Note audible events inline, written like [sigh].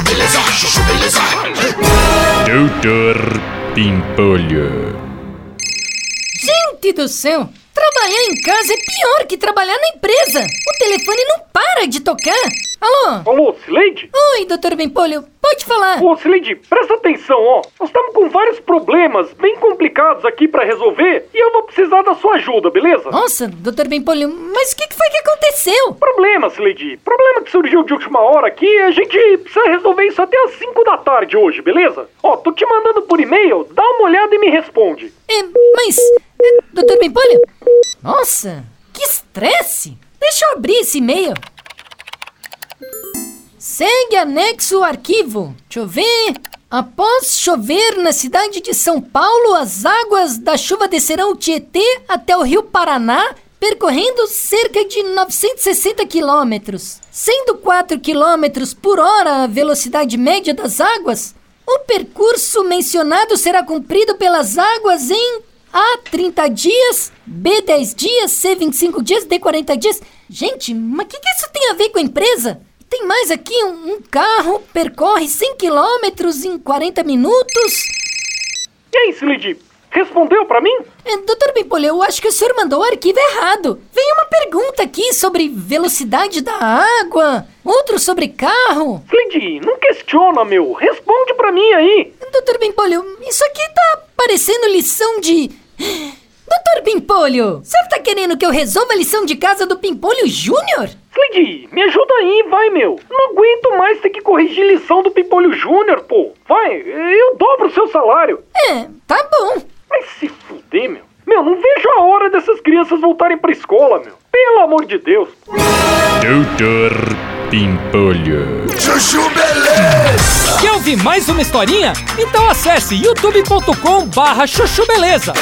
beleza, chuchu beleza. Doutor Pimpolho. Gente do céu! Trabalhar em casa é pior que trabalhar na empresa. O telefone não para de tocar. Alô? Alô, Sileide? Oi, doutor Bempolho. Pode falar. Ô, Sileide, presta atenção, ó. Nós estamos com vários problemas bem complicados aqui pra resolver e eu vou precisar da sua ajuda, beleza? Nossa, doutor Bempolho, mas o que, que foi que aconteceu? Problema, Sileide. Problema que surgiu de última hora aqui a gente precisa resolver isso até as 5 da tarde hoje, beleza? Ó, tô te mandando por e-mail, dá uma olhada e me responde. É, mas. É, doutor Bempolho? Nossa, que estresse! Deixa eu abrir esse e-mail. Segue anexo o arquivo. Deixa eu ver. Após chover na cidade de São Paulo, as águas da chuva descerão o Tietê até o rio Paraná, percorrendo cerca de 960 quilômetros. Sendo 4 quilômetros por hora a velocidade média das águas, o percurso mencionado será cumprido pelas águas em A 30 dias, B 10 dias, C 25 dias, D 40 dias. Gente, mas o que, que isso tem a ver com a empresa? Tem mais aqui, um, um carro percorre 100 quilômetros em 40 minutos. E aí, Sileide? Respondeu pra mim? É, doutor Bimpolho, eu acho que o senhor mandou o arquivo errado. Vem uma pergunta aqui sobre velocidade da água, outro sobre carro. Sileide, não questiona, meu. Responde pra mim aí. Doutor Bimpolho, isso aqui tá parecendo lição de... [gasps] Doutor Pimpolho, o senhor tá querendo que eu resolva a lição de casa do Pimpolho Júnior? Me ajuda aí, vai, meu. Não aguento mais ter que corrigir lição do Pimpolho Júnior, pô. Vai, eu dobro o seu salário. É, tá bom. Vai se fuder, meu. Meu, não vejo a hora dessas crianças voltarem pra escola, meu. Pelo amor de Deus. Doutor Pimpolho. Chuchu beleza. Quer ouvir mais uma historinha? Então acesse youtube.com barra chuchu beleza.